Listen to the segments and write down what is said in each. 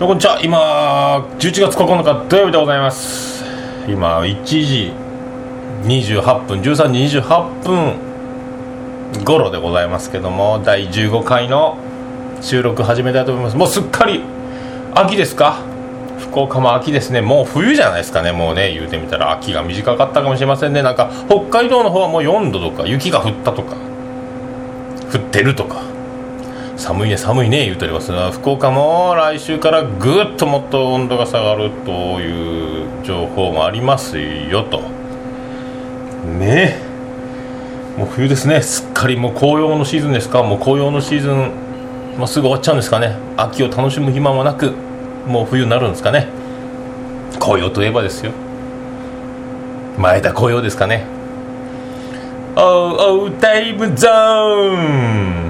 こんにちは。今11月9日土曜日でございます。今1時28分13時28分頃でございますけども第15回の収録始めたいと思います。もうすっかり秋ですか？福岡も秋ですね。もう冬じゃないですかね。もうね言うてみたら秋が短かったかもしれませんね。なんか北海道の方はもう4度とか雪が降ったとか降ってるとか。寒いね寒いね言うておりますが福岡も来週からぐっともっと温度が下がるという情報もありますよと。ね。もう冬ですね。すっかりもう紅葉のシーズンですか？もう紅葉のシーズンもうすぐ終わっちゃうんですかね。秋を楽しむ暇もなくもう冬になるんですかね。紅葉といえばですよ。前田紅葉ですかね。おうおうタイムゾーン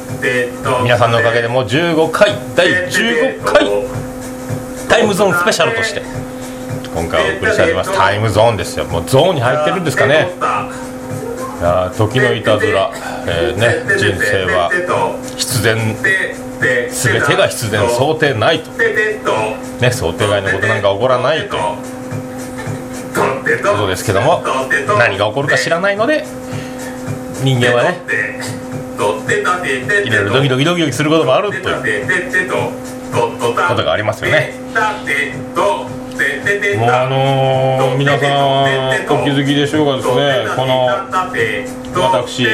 皆さんのおかげでもう15回第15回タイムゾーンスペシャルとして今回お送りしております。タイムゾーンですよ。もうゾーンに入ってるんですかね。いやー時のいたずら、えーね、人生は必然全てが必然想定ないと、ね、想定外のことなんか起こらないという。ことですけども何が起こるか知らないので人間はねいろいろドキドキドキ。ドキすることもあるということがありますよねもうあのー、皆さんお気づきでしょうかですねこの私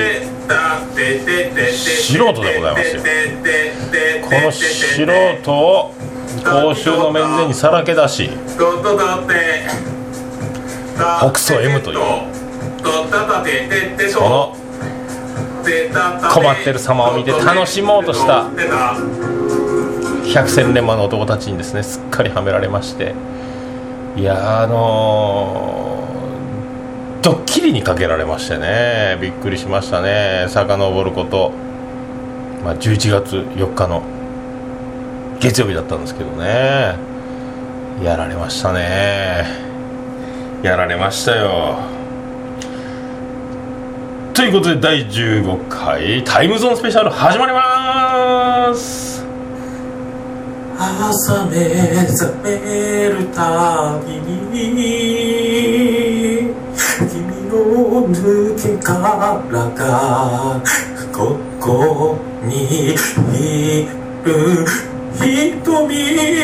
素人でございますよこの素人を公衆の面前にさらけ出し北総 M というその困ってる様を見て楽しもうとした百戦錬磨の男たちにですねすっかりはめられましていやあのー、ドッキリにかけられましてねびっくりしましたね。遡ること、まあ、11月4日の月曜日だったんですけどね。やられましたね。やられましたよ。ということで第15回タイムゾーンスペシャル始まります。朝目覚めるたびに君の抜け殻がここにいる瞳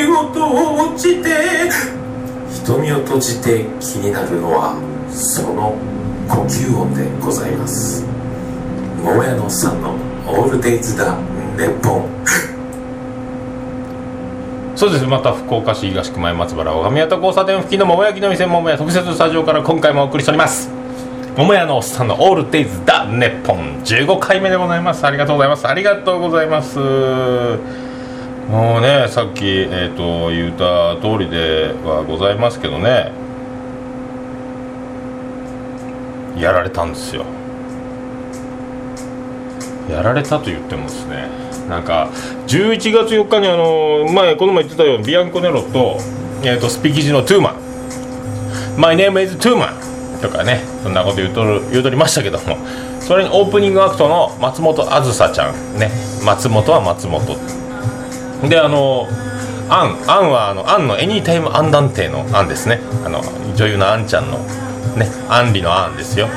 を閉じて瞳を閉じて気になるのはその呼吸音でございます。桃屋のさんのオールデイズだネポン。そうです。また福岡市東区前松原小上田交差点付近の桃焼きの店桃屋特設スタジオから今回もお送りしております。桃屋のおっさんのオールデイズだネポン。15回目でございます。ありがとうございます。ありがとうございます。もうねさっき、えーと、言った通りではございますけどね。やられたんですよ。やられたと言ってもですねなんか11月4日にあの前この前言ってたようにビアンコネロと,、えーと、スピキジのトゥーマン「My name is トゥーマン」とかねそんなこと言うとる言うとりましたけども。それにオープニングアクトの松本あずさちゃん。ね。松本は松本。であのアン。アンはあのアンのエニータイムアンダンテのアンですね。あの女優のアンちゃんの。ねアンリのアンですよ。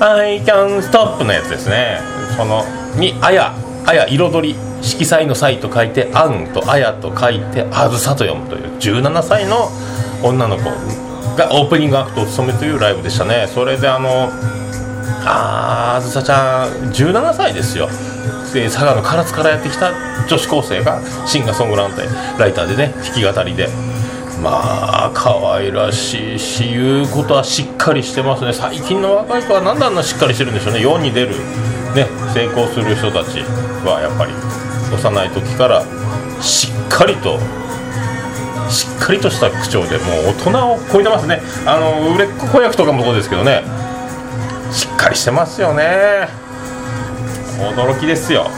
I can stop のやつですね。そのにあやあや彩り色彩の彩と書いて「あん」と「あや」と書いて「あずさ」と読むという17歳の女の子がオープニングアクトを務めというライブでしたね。それであのああずさちゃん17歳ですよ。で佐賀の唐津からやってきた女子高生がシンガーソングランテライターでね弾き語りでまあ可愛らしいし言うことはしっかりしてますね。最近の若い子は何であんなしっかりしてるんでしょうね。世に出る、ね、成功する人たちはやっぱり幼い時からしっかりとしっかりとした口調でもう大人を超えてますね。あの売れっ子子役とかもそうですけどね。しっかりしてますよね。驚きですよ。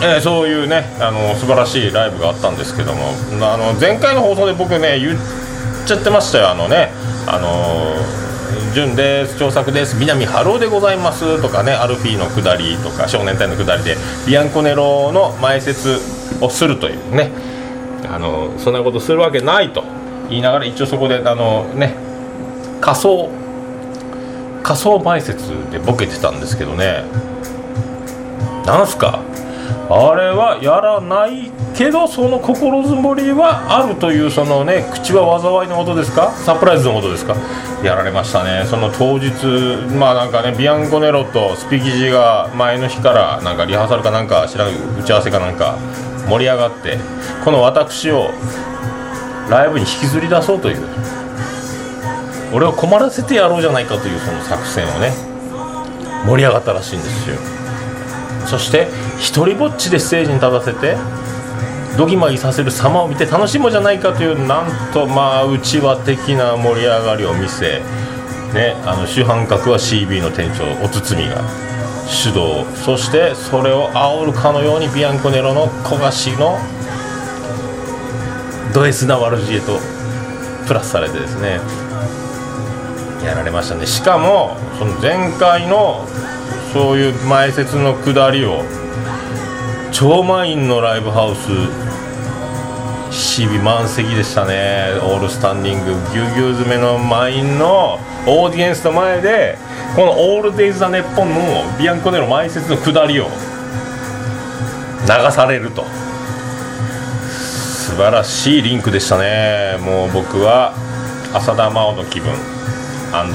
えーそういうねあの素晴らしいライブがあったんですけどもあの前回の放送で僕ね言っちゃってましたよあのねあの「潤です調作です南春夫でございます」とかねアルフィーの下りとか少年隊の下りでビアンコネロの前説をするというねあのそんなことするわけないと言いながら一応そこであのね仮想仮想前説でボケてたんですけどねなんすか？あれはやらないけどその心づもりはあるというそのね口は災いのことですか？サプライズのことですか？やられましたね。その当日まあなんかねビアンコネロとスピキジが前の日からなんかリハーサルかなんか知らん打ち合わせかなんか盛り上がってこの私をライブに引きずり出そうという俺を困らせてやろうじゃないかというその作戦をね盛り上がったらしいんですよ。そして一人ぼっちでステージに立たせてドギマギさせる様を見て楽しもうじゃないかというなんとまあうちわ的な盛り上がりを見せ、ね、あの主犯格は CB の店長おつつみが主導。そしてそれを煽るかのようにビアンコネロの焦がしのド S な悪知恵とプラスされてですねやられましたね。しかもその前回のそういう前説の下りを超満員のライブハウス CB 満席でしたね。オールスタンディングぎゅうぎゅう詰めの満員のオーディエンスの前でこの「オールデイズ・ザ・ネッポン」のビアンコネの前説の下りを流されると。素晴らしいリンクでしたね。もう僕は浅田真央の気分。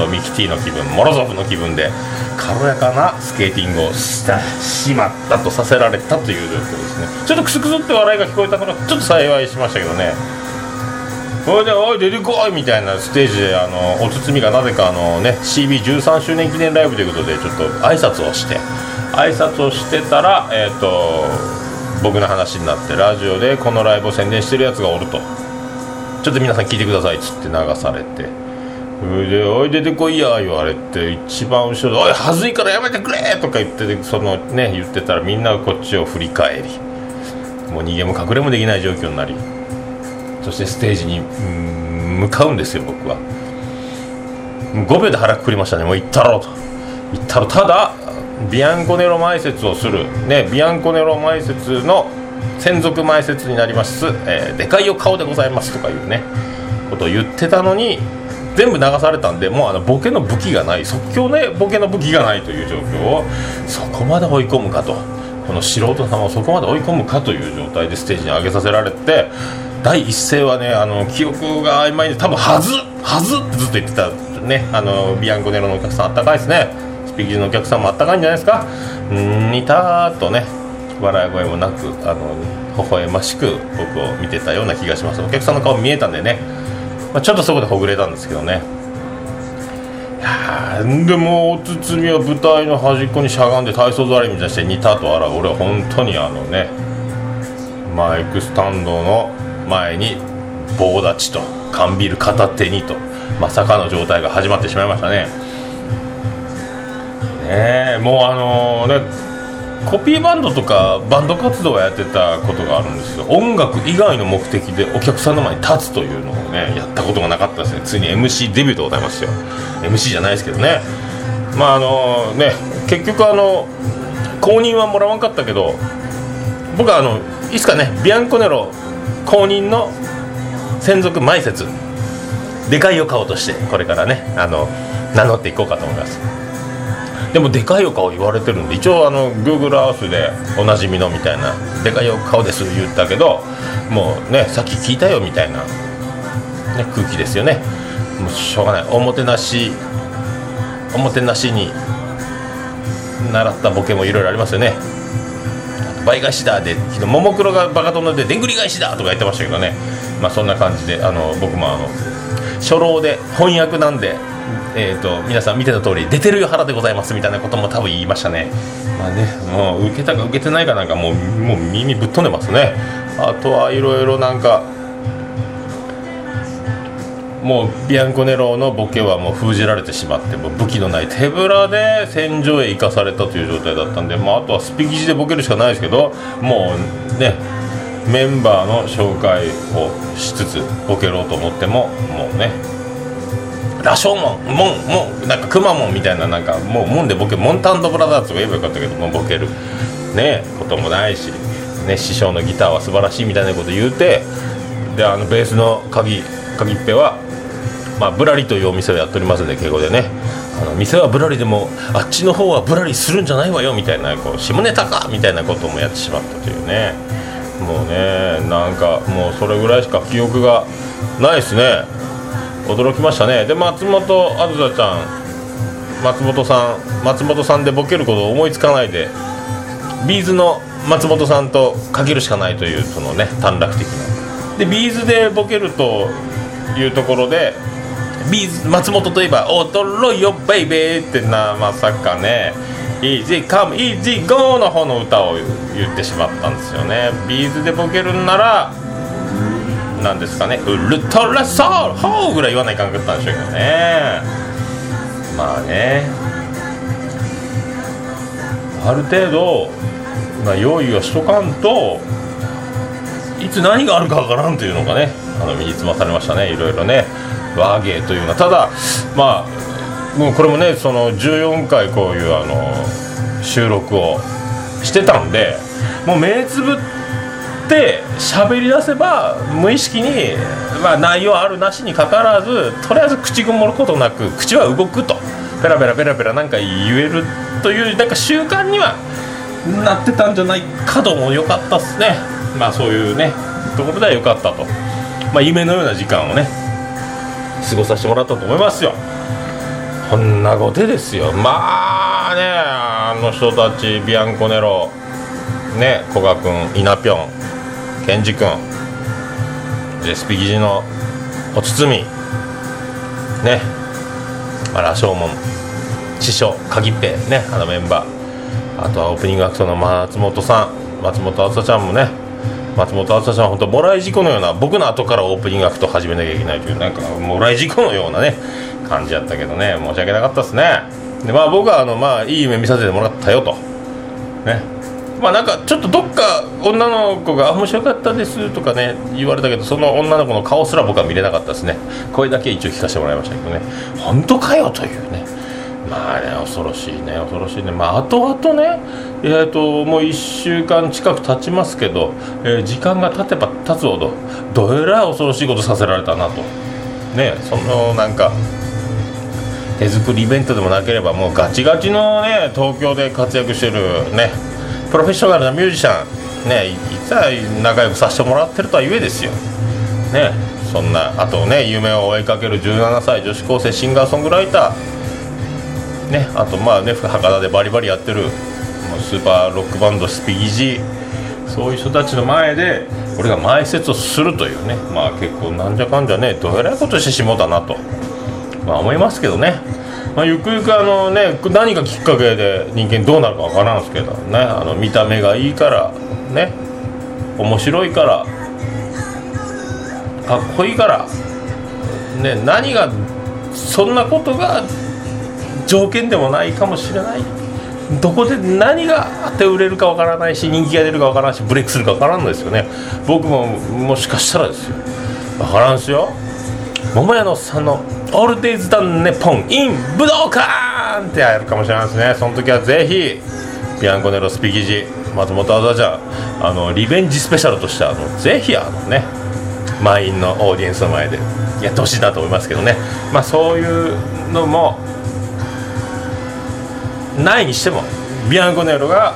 ミキティの気分モロゾフの気分で軽やかなスケーティングをしたしまったとさせられたという状況ですね。ちょっとクスクスって笑いが聞こえたからちょっと幸いしましたけどね。それで「おい出てこい!」みたいなステージであのお包みがなぜかあのね CB13 周年記念ライブということでちょっと挨拶をして。挨拶をしてたらえっ、と僕の話になってラジオでこのライブを宣伝してるやつがおると。ちょっと皆さん聞いてくださいっつって流されて。それで「おい出てこいや」言われて一番後ろで「おいはずいからやめてくれ!」とか言ってそのね言ってたらみんながこっちを振り返りもう逃げも隠れもできない状況になりそしてステージに向かうんですよ僕は5秒で腹くくりましたねもう行ったろうと行ったろただビアンコネロ前説をするねビアンコネロ前説の専属前説になります、えーでかいよ顔でございますとかいうねことを言ってたのに全部流されたんでもうあのボケの武器がない即興ねボケの武器がないという状況をそこまで追い込むかと。この素人様をそこまで追い込むかという状態でステージに上げさせられて第一声はねあの記憶が曖昧で多分はずはずってずっと言ってたねあのビアンコネロのお客さんあったかいですね。スピーキーのお客さんもあったかいんじゃないですか。うーんにたーっとね笑い声もなくあの微笑ましく僕を見てたような気がします。お客さんの顔見えたんでね。まあ、ちょっとそこでほぐれたんですけどね。でもお包みは舞台の端っこにしゃがんで体操座りみたいにして似たと洗う俺は本当にあのねマイクスタンドの前に棒立ちと缶ビール片手にとまさかの状態が始まってしまいましたね。ねえもうあのねコピーバンドとかバンド活動をやってたことがあるんですよ。音楽以外の目的でお客さんの前に立つというのをねやったことがなかったですね。ついに MC デビューでございますよ。MC じゃないですけどね。まああのね結局あの公認はもらわんかったけど僕はあのいつかねビアンコネロ公認の専属前説でかいお顔としてこれからねあの名乗っていこうかと思います。でもでかいお顔言われてるんで一応あの Google Earth でおなじみのみたいな「でかいお顔です」言ったけどもうねさっき聞いたよみたいな、ね、空気ですよね。もうしょうがない。おもてなしおもてなしに習ったボケもいろいろありますよね。倍返しだで昨日ももクロがバカ殿ででんぐり返しだとか言ってましたけどね。まあそんな感じであの僕もあの初老で翻訳なんでえー、と皆さん見てた通り出てるよ腹でございますみたいなことも多分言いましたね。まあねもう受けたか受けてないかなんかもうもう耳ぶっ飛んでますね。あとはいろいろなんかもうビアンコネロのボケはもう封じられてしまってもう武器のない手ぶらで戦場へ行かされたという状態だったんで、まあ、あとはスピキジでボケるしかないですけどもうねメンバーの紹介をしつつボケろうと思ってももうね羅生門門門なんかくまモンみたいななんかもう門でボケモンタンドブラザーズと言えばよかったけどもうボケる。ねこともないし、ね、師匠のギターは素晴らしいみたいなこと言うてであのベースの鍵鍵っぺは、まあ、ブラリというお店をやっておりますんで敬語でね。あの店はブラリでもあっちの方はブラリするんじゃないわよみたいなこう下ネタかみたいなこともやってしまったというね。もうねなんかもうそれぐらいしか記憶がないですね。驚きましたね。で松本あずさちゃん松本さん松本さんでボケることを思いつかないで B'z の松本さんとかけるしかないというそのね短絡的な。で B'z でボケるというところで B'z 松本といえば「驚いよベイベー」ってなまさかね「Easy Come Easy Go」の方の歌を言ってしまったんですよね。 B'z でボケるんならなんですかね「 ultra soul ホー」ぐらい言わないかんかったんでしょうけどね。まあね。ある程度、まあ、用意をしとかんといつ何があるかわからんというのがねあの身につまされましたね。いろいろね。和芸というのは。ただまあもうこれもねその14回こういうあの収録をしてたんでもう目つぶって喋り出せば無意識に、まあ、内容あるなしにかかわらずとりあえず口ごもることなく口は動くと。ペラペラペラペラなんか言えるというなんか習慣にはなってたんじゃないかとも良かったっすね。まあそういうねところでは良かったと。まあ夢のような時間をね過ごさせてもらったと思いますよ。こんなことですよ。まあねあの人たちビアンコネロね古賀君稲ぴょんケンジ君。でスピギジのお包み。ね。あ羅生門師匠鍵っぺ。ねあのメンバー。あとはオープニングアクトの松本さん。松本あつさちゃんもね。松本あつさちゃん本当もらい事故のような僕の後からオープニングアクト始めなきゃいけないというなんかもらい事故のようなね感じやったけどね。申し訳なかったですね。でまあ僕はあのまあいい夢見させてもらったよと。ね。まあなんかちょっとどっか女の子が「面白かったです」とかね言われたけどその女の子の顔すら僕は見れなかったですね。声だけ一応聞かせてもらいましたけどね。本当かよというね。まあね恐ろしいね恐ろしいね。まあ後々ねえー、ともう1週間近く経ちますけど、えー時間が経てば経つほどどえらい恐ろしいことさせられたなと。ねそのなんか手作りイベントでもなければもうガチガチのね東京で活躍してるねプロフェッショナルなミュージシャンねいつは仲良くさせてもらってるとはゆえですよ。ねそんなあとね夢を追いかける17歳女子高生シンガーソングライター。ねあとまあね博多でバリバリやってるスーパーロックバンドスピギジそういう人たちの前で俺が前説をするというね。まあ結構なんじゃかんじゃねどえらいことしてしもうたなと。まあ思いますけどね、まあ、ゆくゆくあのね何がきっかけで人間どうなるかわからんすけどねあの見た目がいいからね面白いからかっこいいからね何がそんなことが条件でもないかもしれない。どこで何があって売れるかわからないし人気が出るかわからないしブレイクするかわからんのですよね。僕ももしかしたらですよ。わからんすよ。桃屋のさんの「オールデイズ・ダン・ネポン・イン・武道館」ってやるかもしれないですね。その時はぜひビアンコネロスピキジ松本あざちゃんあのリベンジスペシャルとしてあのぜひあのね満員のオーディエンスの前でやってほしいなと思いますけどね。まあそういうのもないにしてもビアンコネロが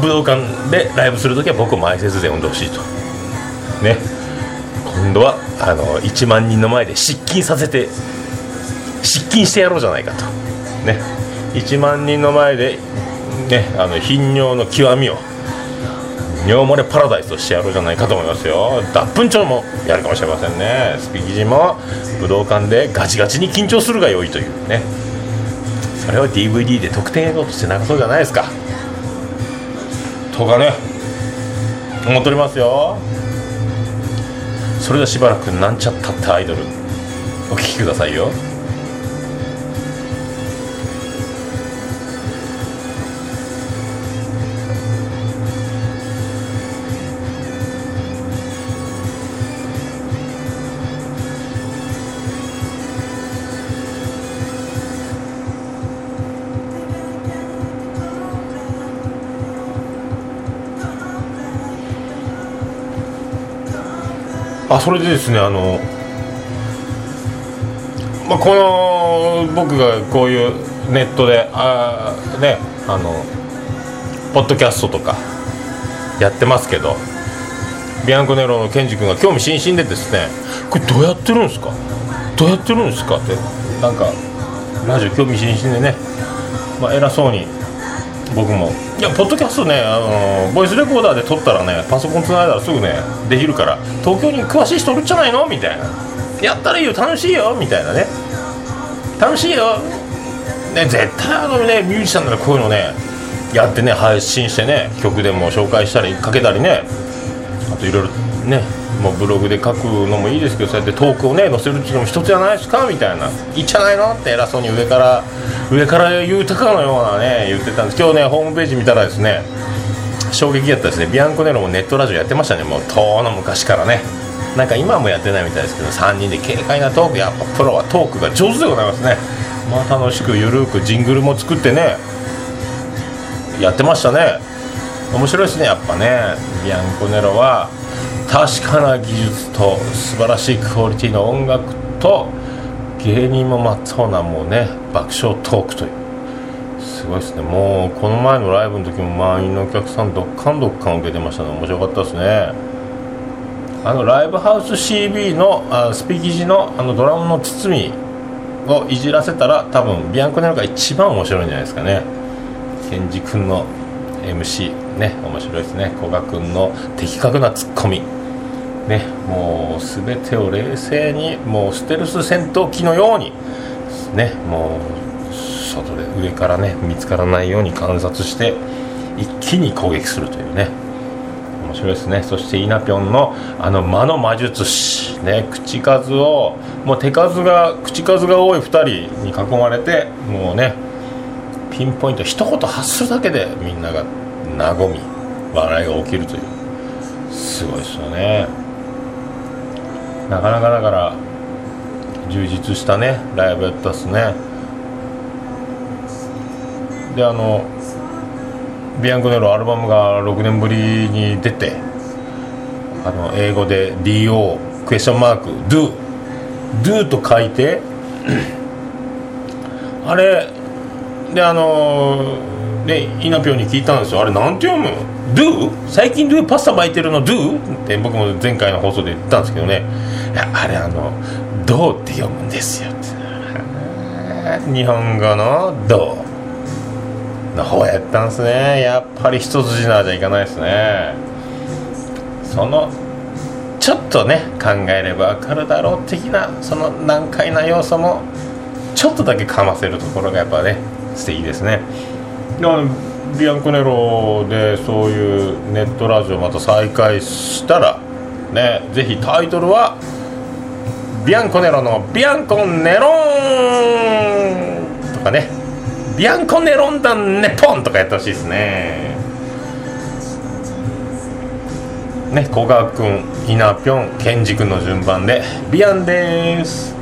武道館でライブする時は僕を前説で呼んでほしいと。ね。今度はあの1万人の前で失禁させて失禁してやろうじゃないかと。ね。1万人の前でねあの頻尿の極みを尿漏れパラダイスをしてやろうじゃないかと思いますよ。脱粉症もやるかもしれませんね。スピキジも武道館でガチガチに緊張するが良いという。ね。それを DVD で特典映像として流そうじゃないですか。とかね。思っておりますよ。それではしばらくなんちゃったってアイドルお聴きくださいよ。あそれでですねあの、まあ、この僕がこういうネットであねあのポッドキャストとかやってますけどビアンコネロのケンジ君が興味津々でですねこれどうやってるんですか？どうやってるんですか？ってなんかラジオ興味津々でね、まあ、偉そうに僕もいやポッドキャストねあのボイスレコーダーで撮ったらねパソコンつないだらすぐねできるから東京に詳しい人おるんじゃないの？みたいな。やったらいいよ楽しいよみたいなね。楽しいよ。ね絶対あのねミュージシャンならこういうのねやってね配信してね曲でも紹介したりかけたりねあといろいろねもうブログで書くのもいいですけどそうやってトークをね載せるっていうのも一つじゃないですかみたいな。いいんじゃないのって偉そうに上から上から言うたかのようなね言ってたんです。今日ねホームページ見たらですね衝撃やったですね。ビアンコネロもネットラジオやってましたね。もう遠の昔からね。なんか今もやってないみたいですけど3人で軽快なトーク。やっぱプロはトークが上手でございますね。まあ楽しくゆるくジングルも作ってねやってましたね。面白いですねやっぱね。ビアンコネロは確かな技術と素晴らしいクオリティの音楽と芸人もまっとうなもうね爆笑トークという。すごいですね。もうこの前のライブの時も満員のお客さんどっかんどっかん受けてましたね面白かったですね。あのライブハウス CB のあスピーキジのあのドラムの包みをいじらせたら多分ビアンコネロが一番面白いんじゃないですかね。ケンジ君の MC ね面白いですね。古賀君の的確なツッコミ。ねもう全てを冷静にもうステルス戦闘機のようにねもう外で上からね見つからないように観察して一気に攻撃するというね面白いですね。そしてイナピョンのあの魔の魔術師ね口数をもう手数が口数が多い2人に囲まれてもうねピンポイント一言発するだけでみんなが和み笑いが起きるという。すごいですよね。なかなかだから充実したねライブやったっすね。であのビアンコネロアルバムが6年ぶりに出てあの英語で DO クエスチョンマーク Do Do と書いて あれであのねイナピョンに聞いたんですよ。あれなんて読む？Do? 最近 Do パスタ巻いてるの？Do? って僕も前回の放送で言ったんですけどね。あれあの「どう」って読むんですよ。日本語の「どう」の方やったんすね。やっぱり一筋縄じゃいかないですね。そのちょっとね考えれば分かるだろう的なその難解な要素もちょっとだけかませるところがやっぱね素敵ですね。でビアンコネロでそういうネットラジオまた再開したらねぜひタイトルはビアンコネロのビアンコネロンとかね。ビアンコネロンダンネポンとかやってほしいですね。ね古賀君イナピョンケンジ君の順番でビアンです。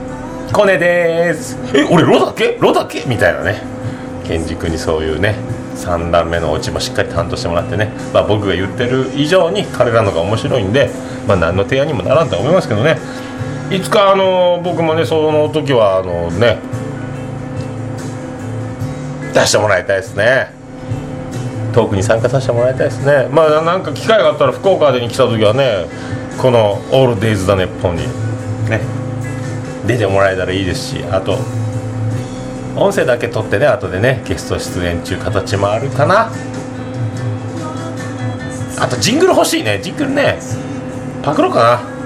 コネです。え俺ロだけロだけみたいなね。ケンジ君にそういうね3段目のオチもしっかり担当してもらってね、まあ、僕が言ってる以上に彼らのが面白いんで、まあ、何の提案にもならんとは思いますけどね。いつかあの僕もねその時はあのね。出してもらいたいですね。トークに参加させてもらいたいですね。まあなんか機会があったら福岡でに来た時はねこの「オールデイズ・ザ・ネッポン」に。ね。出てもらえたらいいですしあと音声だけ撮ってね後でねゲスト出演中形もあるかな。あとジングル欲しいね。ジングルねパクろうかな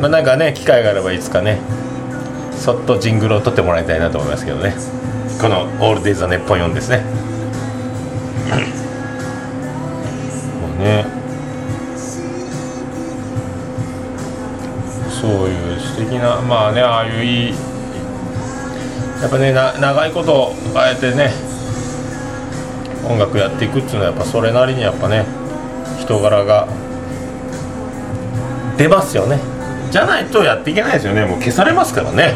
まあなんかね機会があればいつかねそっとジングルを撮ってもらいたいなと思いますけどね。この「オールデイズ・ザ・ネッポン」4ですね。もうねそういう素敵なまあねああいういいやっぱねな長いことあえてね音楽やっていくっていうのはやっぱそれなりにやっぱね人柄が出ますよね。じゃないとやっていけないですよねもう消されますからね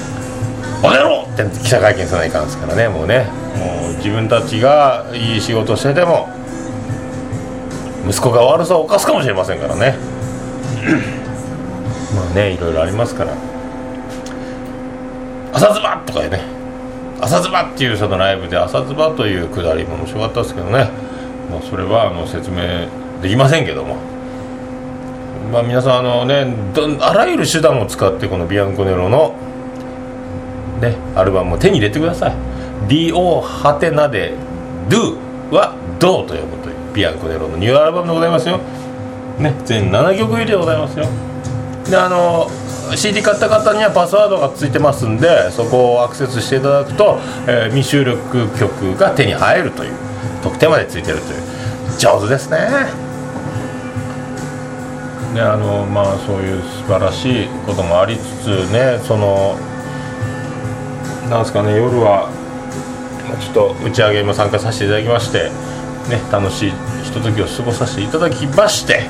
「おねろ!」って記者会見さないかんですからねもうねもう自分たちがいい仕事してても息子が悪さを犯すかもしれませんからね まあねいろいろありますから「朝ズバ!」とかね「朝ズバ!」っていうそのライブで「朝ズバ」というくだりも面白かったですけどねもうそれはあの説明できませんけどもまあ皆さんあのねあらゆる手段を使ってこのビアンコネロのねアルバムを手に入れてください。DO ハテナで Do は Do と呼ぶというビアンコネロのニューアルバムでございますよ。ね全7曲入りでございますよ。であの CD 買った方にはパスワードがついてますんでそこをアクセスしていただくと、えー未収録曲が手に入るという特典までついてるという上手ですね。ねあのまあそういう素晴らしいこともありつつねそのなんですかね夜はちょっと打ち上げも参加させていただきましてね楽しいひとときを過ごさせていただきまして、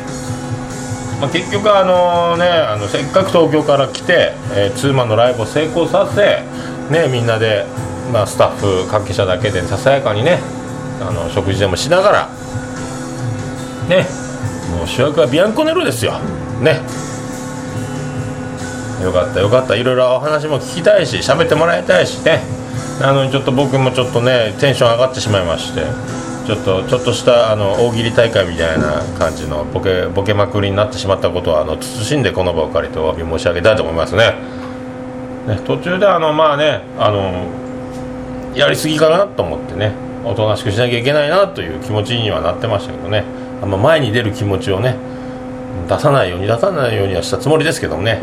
まあ、結局あのねあのせっかく東京から来て、えーツーマンのライブを成功させねみんなで、まあ、スタッフ関係者だけでささやかにねあの食事でもしながらねもう主役はビアンコネロですよ。ね。よかったよかった。いろいろお話も聞きたいし喋ってもらいたいしね。なのにちょっと僕もちょっとねテンション上がってしまいましてちょっとちょっとしたあの大喜利大会みたいな感じのボケボケまくりになってしまったことはあの慎んでこの場を借りてお詫び申し上げたいと思いますね。ね途中であのまあねあのやりすぎかなと思ってねおとなしくしなきゃいけないなという気持ちにはなってましたけどね。あんま前に出る気持ちをね出さないように出さないようにはしたつもりですけどもね。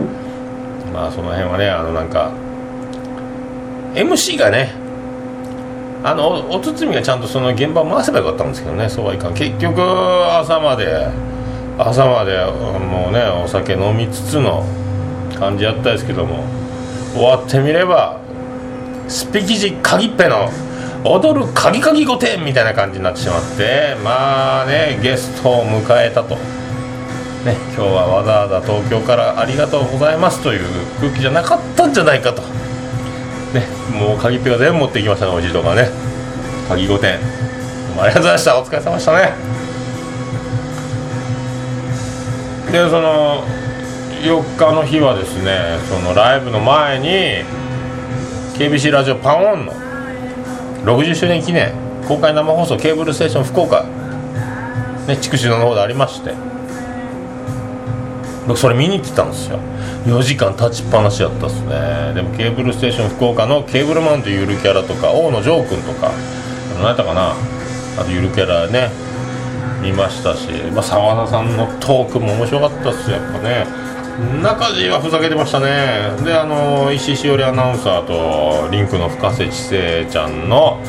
まあその辺はねあのなんか MC がねあのおおつみがちゃんとその現場を回せばよかったんですけどね。そうはいかん。結局朝まで朝までもうねお酒飲みつつの感じやったですけども。終わってみればスピキジ鍵っぺの踊る鍵鍵御殿みたいな感じになってしまってまあねゲストを迎えたと。ね、今日はわざわざ東京からありがとうございますという空気じゃなかったんじゃないかと、ね、もう鍵っぺが全部持ってきましたねおじいとかね。鍵御殿。ありがとうございました。お疲れ様でしたね。でその4日の日はですねそのライブの前に KBC ラジオパンオンの60周年記念公開生放送ケーブルステーション福岡ね筑紫野の方でありまして。僕それ見に行ってたんですよ。4時間立ちっぱなしやったっすね。でもケーブルステーション福岡のケーブルマンというゆるキャラとか大野城君とか何やったかな。あとゆるキャラね見ましたし、まあ、澤田さんのトークも面白かったっすやっぱね。中地はふざけてましたね。であの石井しおりアナウンサーとリンクの深瀬知世ちゃんの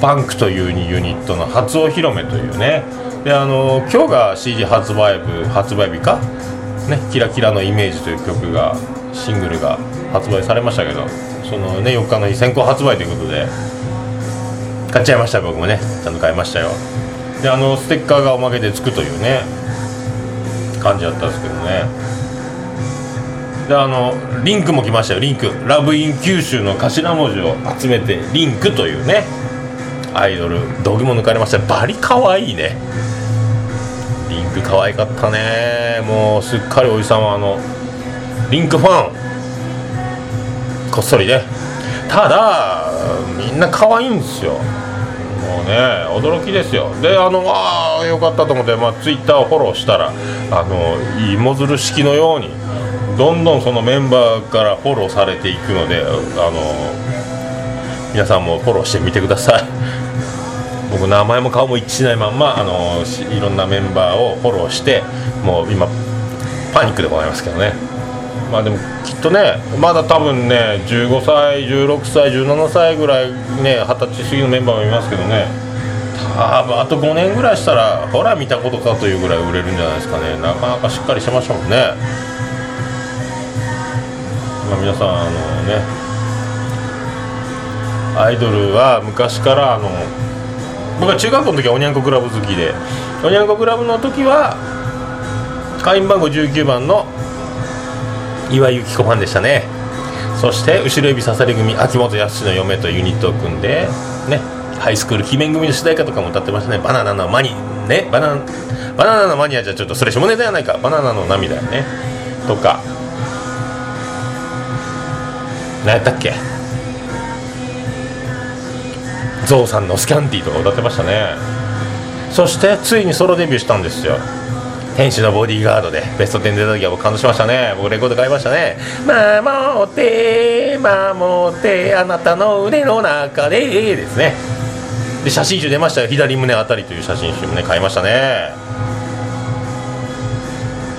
パンクというユニットの初お披露目というね。であの今日が CD 発売部発売日か？ね「キラキラのイメージ」という曲がシングルが発売されましたけどそのね4日の日先行発売ということで買っちゃいました僕もね。ちゃんと買いましたよ。であのステッカーがおまけでつくというね感じだったんですけどね。であのリンクも来ましたよ。リンクラブイン九州の頭文字を集めてリンクというねアイドル道着も抜かれました。バリ可愛いね。リンク可愛かったね。もうすっかりおじさんはあのリンクファン。こっそりね。ただみんな可愛いんですよ。もうね驚きですよ。であのああよかったと思って、まあ、ツイッターをフォローしたらあの芋づる式のようにどんどんそのメンバーからフォローされていくのであの皆さんもフォローしてみてください。僕名前も顔も一致しないまんまあのいろんなメンバーをフォローしてもう今パニックでございますけどね。まあでもきっとねまだ多分ね15歳16歳17歳ぐらいね二十歳過ぎのメンバーもいますけどね。多分あと5年ぐらいしたらほら見たことかというぐらい売れるんじゃないですかね。なかなかしっかりしてましたもんね。まあ、皆さんあのねアイドルは昔からあの僕は中学校の時はおにゃんこクラブ好きでおにゃんこクラブの時は会員番号19番の岩井由紀子ファンでしたね。そして後ろ指刺され組秋元康の嫁とユニットを組んでねハイスクール鬼面組の主題歌とかも歌ってましたね。バナナのマニねバナナバナナのマニアじゃちょっとそれ下ネタやないか。バナナの涙ね。とか何やったっけ？ゾウさんのスキャンティーとか歌ってましたね。そしてついにソロデビューしたんですよ。天使のボディーガードで。ベスト10出た時は僕感動しましたね。僕レコード買いましたね。守って守ってあなたの腕の中でですね。で写真集出ましたよ。左胸あたりという写真集もね買いましたね。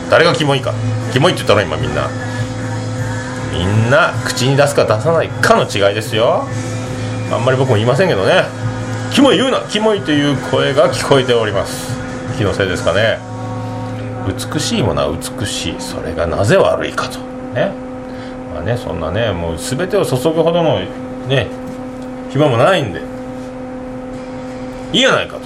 誰がキモいか。キモいって言ったら今みんな。みんな口に出すか出さないかの違いですよ。あんまり僕も言いませんけどね。キモい言うな。キモいという声が聞こえております。気のせいですかね。美しいものは美しい。それがなぜ悪いかと。ね。まあねそんなねもう全てを注ぐほどのね暇もないんで。いいやないかと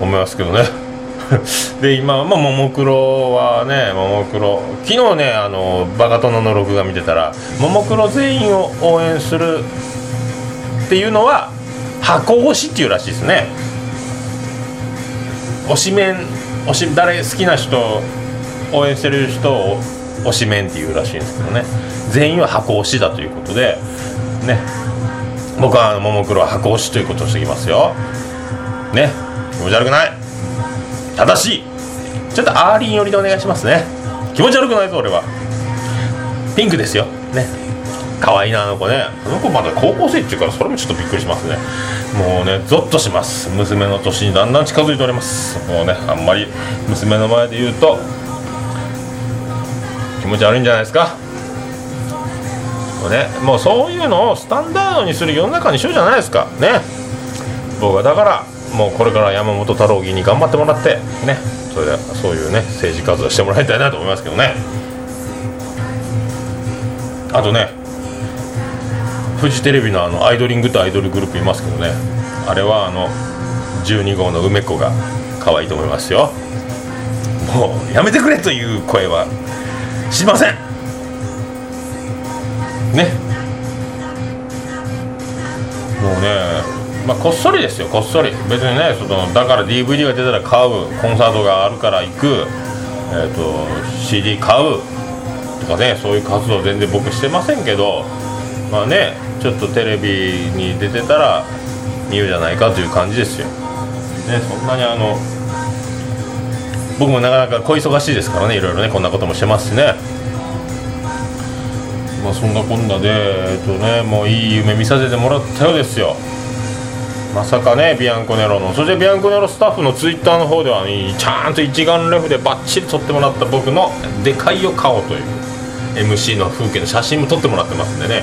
思いますけどね。で今、まあ、ももクロはねももクロ。昨日ねあのバカ殿の録画見てたらももクロ全員を応援するっていうのは箱推しっていうらしいですね。推しメン推し誰好きな人応援してる人を推しメンっていうらしいんですけどね。全員は箱推しだということでね。僕はももクロは箱推しということをしてきますよ。ね。気持ち悪くない？正しい。ちょっとアーリン寄りでお願いしますね。気持ち悪くないぞ俺は。ピンクですよ。ね。可愛いなあの子ね。あの子まだ高校生っていうからそれもちょっとびっくりしますね。もうねゾッとします。娘の年にだんだん近づいております。もうねあんまり娘の前で言うと気持ち悪いんじゃないですか。もうねもうそういうのをスタンダードにする世の中にしようじゃないですか。ね。僕はだからもうこれから山本太郎議員に頑張ってもらってねそれでそういうね政治活動してもらいたいなと思いますけどね。あとねフジテレビのあのアイドリングとアイドルグループいますけどね。あれはあの12号の梅子が可愛いと思いますよ。もうやめてくれという声はしません。ね。もうねまあ、こっそりですよこっそり。別にねそのだから DVD が出たら買うコンサートがあるから行く、えーと、CD 買うとかねそういう活動全然僕してませんけど。まあねちょっとテレビに出てたら見るじゃないかという感じですよ、ね、そんなにあの僕もなかなか小忙しいですからねいろいろねこんなこともしてますしね。まあそんなこんなでえっとねもういい夢見させてもらったようですよ。まさかねビアンコネロの。そしてビアンコネロスタッフのツイッターの方では、ね、ちゃんと一眼レフでバッチリ撮ってもらった僕の「でかいよ顔」という MC の風景の写真も撮ってもらってますんでね。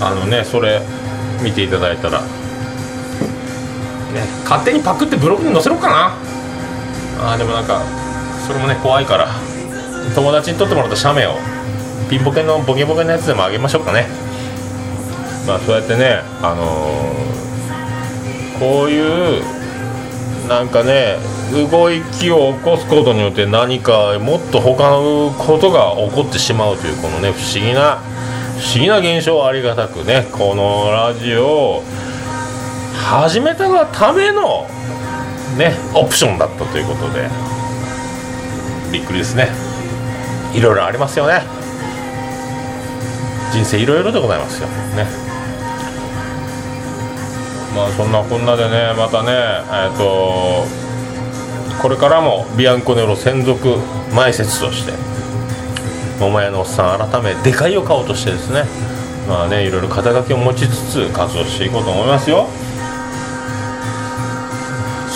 あのねそれ見ていただいたらね勝手にパクってブログに載せろかな。あでもなんかそれもね怖いから友達に撮ってもらった写メをピンボケのボケボケのやつでもあげましょうかね。まあそうやってねあのーこういうなんかね動きを起こすことによって何かもっと他のことが起こってしまうというこのね不思議な不思議な現象をありがたくねこのラジオを始めたがためのねオプションだったということでびっくりですね。いろいろありますよね。人生いろいろでございますよ。ね。まあそんなこんなでねまたねえっ、とこれからもビアンコネロ専属前説として桃屋のおっさん改めでかいを買おうとしてですねまあねいろいろ肩書きを持ちつつ活動していこうと思いますよ。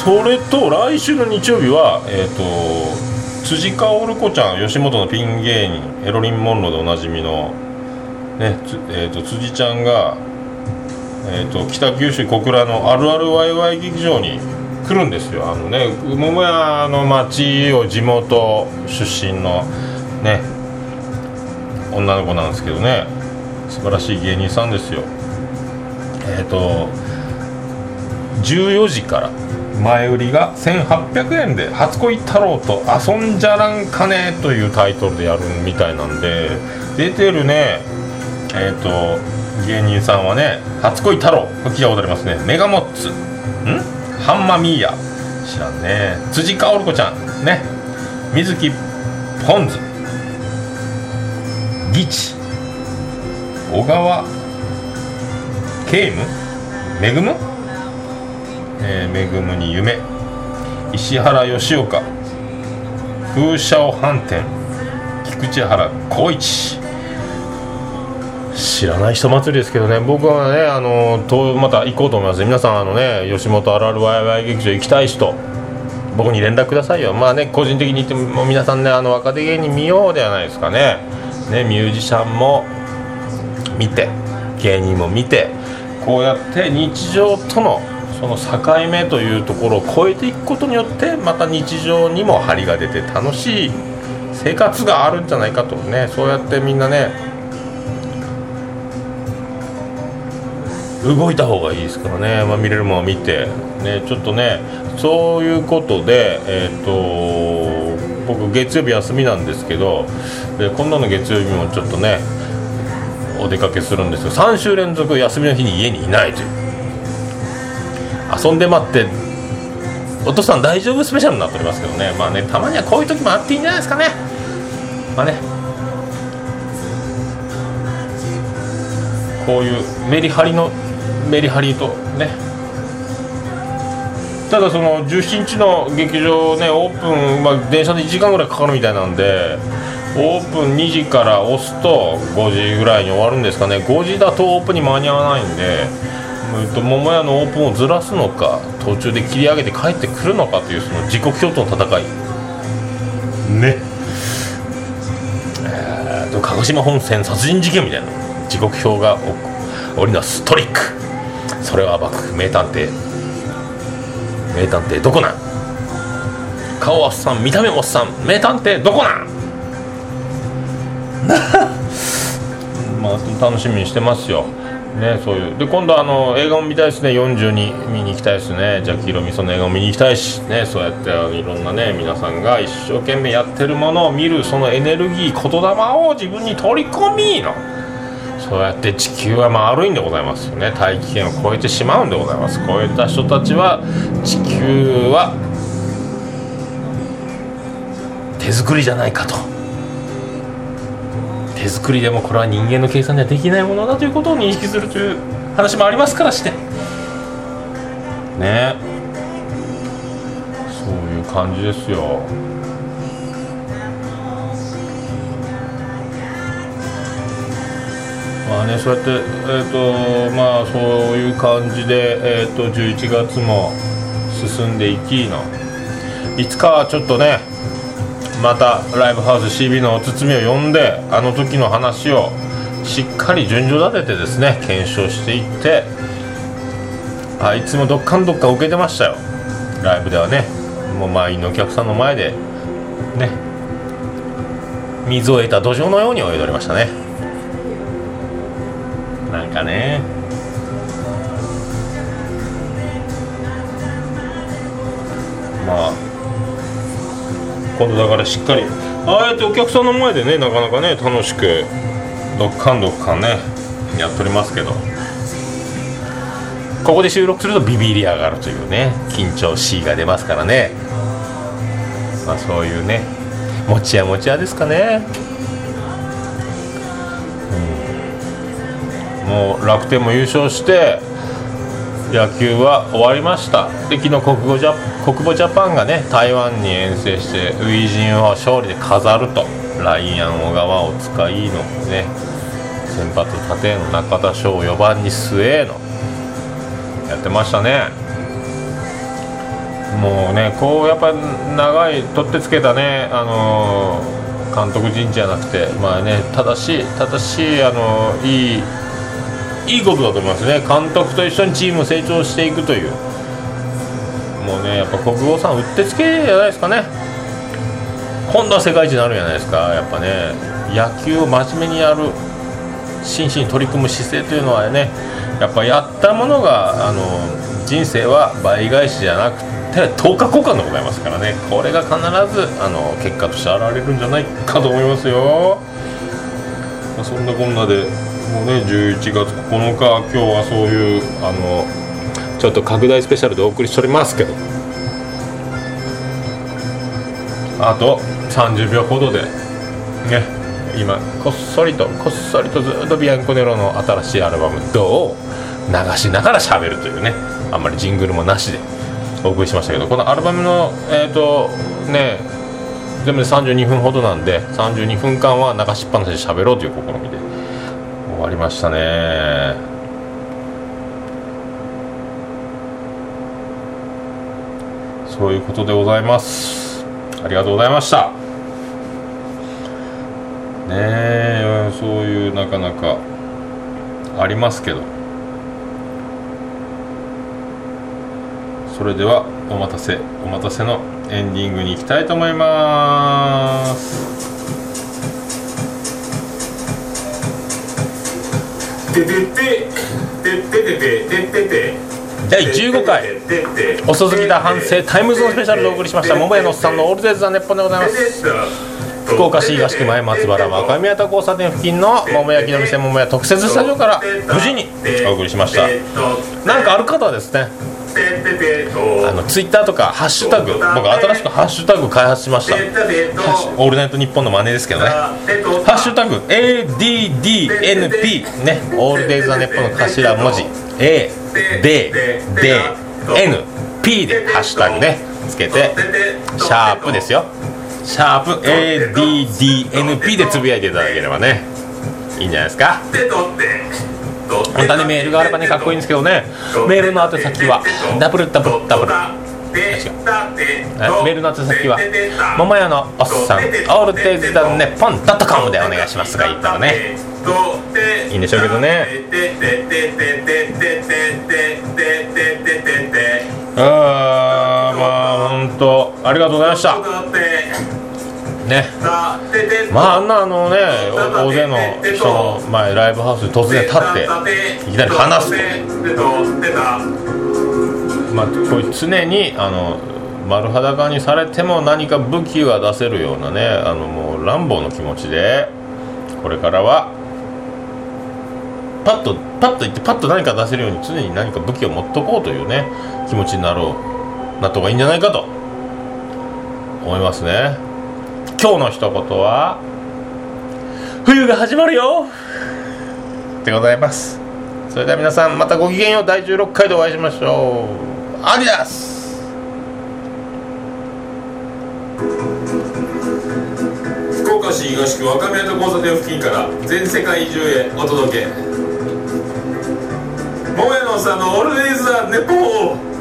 それと来週の日曜日はえっ、と辻薫子ちゃん吉本のピン芸人エロリン・モンローでおなじみのねえーと辻ちゃんがえーと、北九州小倉のあるあるワイワイ劇場に来るんですよ。あのね桃屋の町を地元出身のね女の子なんですけどね。素晴らしい芸人さんですよ。えっ、と14時から前売りが1800円で「初恋太郎と遊んじゃらんかね」というタイトルでやるみたいなんで出てるね。えっ、と芸人さんはね「初恋太郎」聞いたことありますね。メガモッツ。ん？ハンマミーヤ。知らんね。辻薫子ちゃん。ね。水木ポンズ。ギチ。小川ケイム。めぐむ？えー、めぐむに夢。石原吉岡。風車を反転。菊池原光一。知らない人祭りですけどね。僕はねあのとまた行こうと思います。皆さんあのね吉本あるあるワイワイ劇場行きたい人。僕に連絡くださいよ。まあね個人的に言っても皆さんねあの若手芸人見ようではないですかね。ねミュージシャンも見て芸人も見てこうやって日常とのその境目というところを超えていくことによってまた日常にも張りが出て楽しい生活があるんじゃないかとね。そうやってみんなね動いた方がいいですからね、まあ、見れるものを見て、ね、ちょっとねそういうことで、えー、と僕月曜日休みなんですけどで今度の月曜日もちょっとねお出かけするんですよ。3週連続休みの日に家にいないという。遊んで待ってお父さん大丈夫スペシャルになっておりますけどね。まあねたまにはこういう時もあっていいんじゃないですかね。まあね。こういうメリハリのメリハリとね。ただその17日の劇場ねオープン、まあ、電車で1時間ぐらいかかるみたいなんでオープン2時から押すと5時ぐらいに終わるんですかね。5時だとオープンに間に合わないんで桃屋のオープンをずらすのか途中で切り上げて帰ってくるのかというその時刻表との戦い。ね。えーと鹿児島本線殺人事件みたいな時刻表がお織りなすトリックそれは暴く。名探偵。名探偵どこなん？顔はおっさん見た目もおっさん。名探偵どこなん？まあ楽しみにしてますよ。ねそういう。で今度あの映画も見たいですね。40に見に行きたいですね。ジャッキー・ロミソの映画も見に行きたいし。ねそうやっていろんなね皆さんが一生懸命やってるものを見るそのエネルギー言霊を自分に取り込みのそうやって地球は丸いんでございますよね。大気圏を超えてしまうんでございます。超えた人たちは地球は手作りじゃないかと。手作りでもこれは人間の計算ではできないものだということを認識するという話もありますからして。ね。そういう感じですよ。まあねそうやってえっ、とまあそういう感じでえっ、と11月も進んでいきの。いつかはちょっとねまたライブハウス CB の包みを呼んであの時の話をしっかり順序立ててですね検証していってあいつもどっかんどっか受けてましたよ。ライブではねもう満員のお客さんの前でね水を得た土壌のように泳いでおりましたね。なんかね。まあ。今度だからしっかり。ああやってお客さんの前でねなかなかね楽しくどっかんどっかんねやっておりますけど。ここで収録するとビビり上がるというね緊張しいが出ますからね。まあそういうね持ち屋持ち屋ですかね、もう楽天も優勝して野球は終わりました。で昨日国語ジャ国母ジャパンがね台湾に遠征して初陣を勝利で飾るとライアン小川を使いのね先発立の中田翔を4番に末のやってましたね。もうねこうやっぱ長い取ってつけたねあのー監督陣じゃなくてまあね正しい正しいあのーいいいいことだと思いますね。監督と一緒にチームを成長していくという。もうねやっぱ国語さんうってつけじゃないですかね。今度は世界一になるんじゃないですか。やっぱね野球を真面目にやる真摯に取り組む姿勢というのはねやっぱやったものがあの人生は倍返しじゃなくて10日交換でございますからね。これが必ずあの結果として現れるんじゃないかと思いますよ、まあそんなこんなでもうね11月9日今日はそういうあのちょっと拡大スペシャルでお送りしておりますけどあと30秒ほどでね今こっそりとこっそりとずっとビアンコネロの新しいアルバム「どう?」流しながら喋るというねあんまりジングルもなしでお送りしましたけどこのアルバムのえっ、とね全部で32分ほどなんで32分間は流しっぱなしで喋ろうという試みで終わりましたね。そういうことでございます。ありがとうございました。ねえそういうなかなかありますけど。それではお待たせお待たせのエンディングに行きたいと思います。第15回遅すぎた反省タイムズのスペシャルでお送りしました桃屋のおっさんのオールデイズ・ザ・ネッポンでございます福岡市東区前松原若宮田交差点付近の桃焼きの店桃屋特設スタジオから無事にお送りしましたなんかある方はですねあのツイッターとかハッシュタグ僕新しくハッシュタグ開発しました。オールナイトニッポンの真似ですけどね。ハッシュタグ ADDNP ね。オールデイズ・ザ・ネッポンの頭文字。ADDNP でハッシュタグね。つけて。シャープですよ。シャープ ADDNP でつぶやいていただければね。いいんじゃないですか本当はねメールがあればねかっこいいんですけどね。メールの宛先はダブルダブルダブル。メールの宛先は桃屋のおっさんオールデイズダネッポンドットコムでお願いしますが言ったらね。いいんでしょうけどね。あーまあ本当ありがとうございました。ね。まああんなあのね大勢の人の前ライブハウスに突然立っていきなり話す。とまあこういう常にあの丸裸にされても何か武器が出せるようなねあのもう乱暴の気持ちでこれからはパッとパッと言ってパッと何か出せるように常に何か武器を持っとこうというね気持ちになろうなった方がいいんじゃないかと思いますね。今日の一言は冬が始まるよ。でございます。それでは皆さんまたごきげんよう。第16回でお会いしましょう。アディダス。福岡市東区若宮と交差点付近から全世界中へお届け。桃屋のさんのオールデイズ・ザ・ネポー。